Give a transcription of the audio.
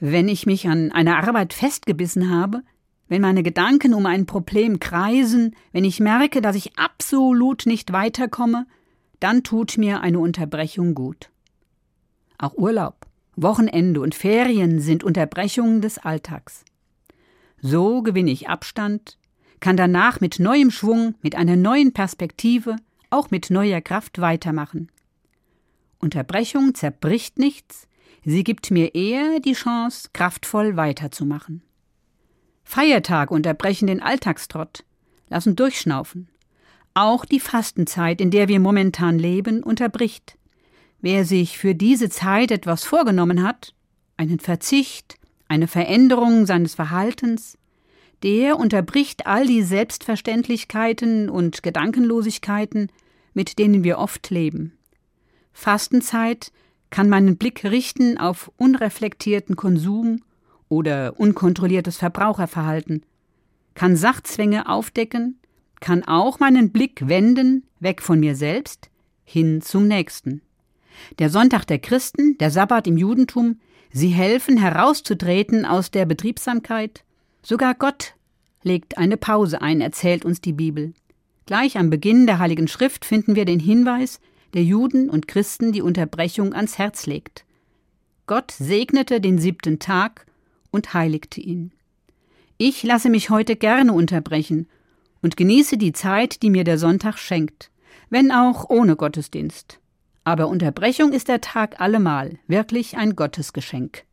Wenn ich mich an einer Arbeit festgebissen habe, wenn meine Gedanken um ein Problem kreisen, wenn ich merke, dass ich absolut nicht weiterkomme, dann tut mir eine Unterbrechung gut. Auch Urlaub, Wochenende und Ferien sind Unterbrechungen des Alltags. So gewinne ich Abstand, kann danach mit neuem Schwung, mit einer neuen Perspektive, auch mit neuer Kraft weitermachen. Unterbrechung zerbricht nichts, sie gibt mir eher die Chance, kraftvoll weiterzumachen. Feiertage unterbrechen den Alltagstrott, lassen durchschnaufen. Auch die Fastenzeit, in der wir momentan leben, unterbricht. Wer sich für diese Zeit etwas vorgenommen hat, einen Verzicht, eine Veränderung seines Verhaltens, der unterbricht all die Selbstverständlichkeiten und Gedankenlosigkeiten, mit denen wir oft leben. Fastenzeit kann meinen Blick richten auf unreflektierten Konsum oder unkontrolliertes Verbraucherverhalten, kann Sachzwänge aufdecken, kann auch meinen Blick wenden, weg von mir selbst, hin zum Nächsten. Der Sonntag der Christen, der Sabbat im Judentum, sie helfen herauszutreten aus der Betriebsamkeit. Sogar Gott legt eine Pause ein, erzählt uns die Bibel. Gleich am Beginn der Heiligen Schrift finden wir den Hinweis, der Juden und Christen die Unterbrechung ans Herz legt. Gott segnete den siebten Tag und heiligte ihn. Ich lasse mich heute gerne unterbrechen und genieße die Zeit, die mir der Sonntag schenkt, wenn auch ohne Gottesdienst. Aber Unterbrechung ist der Tag allemal wirklich ein Gottesgeschenk.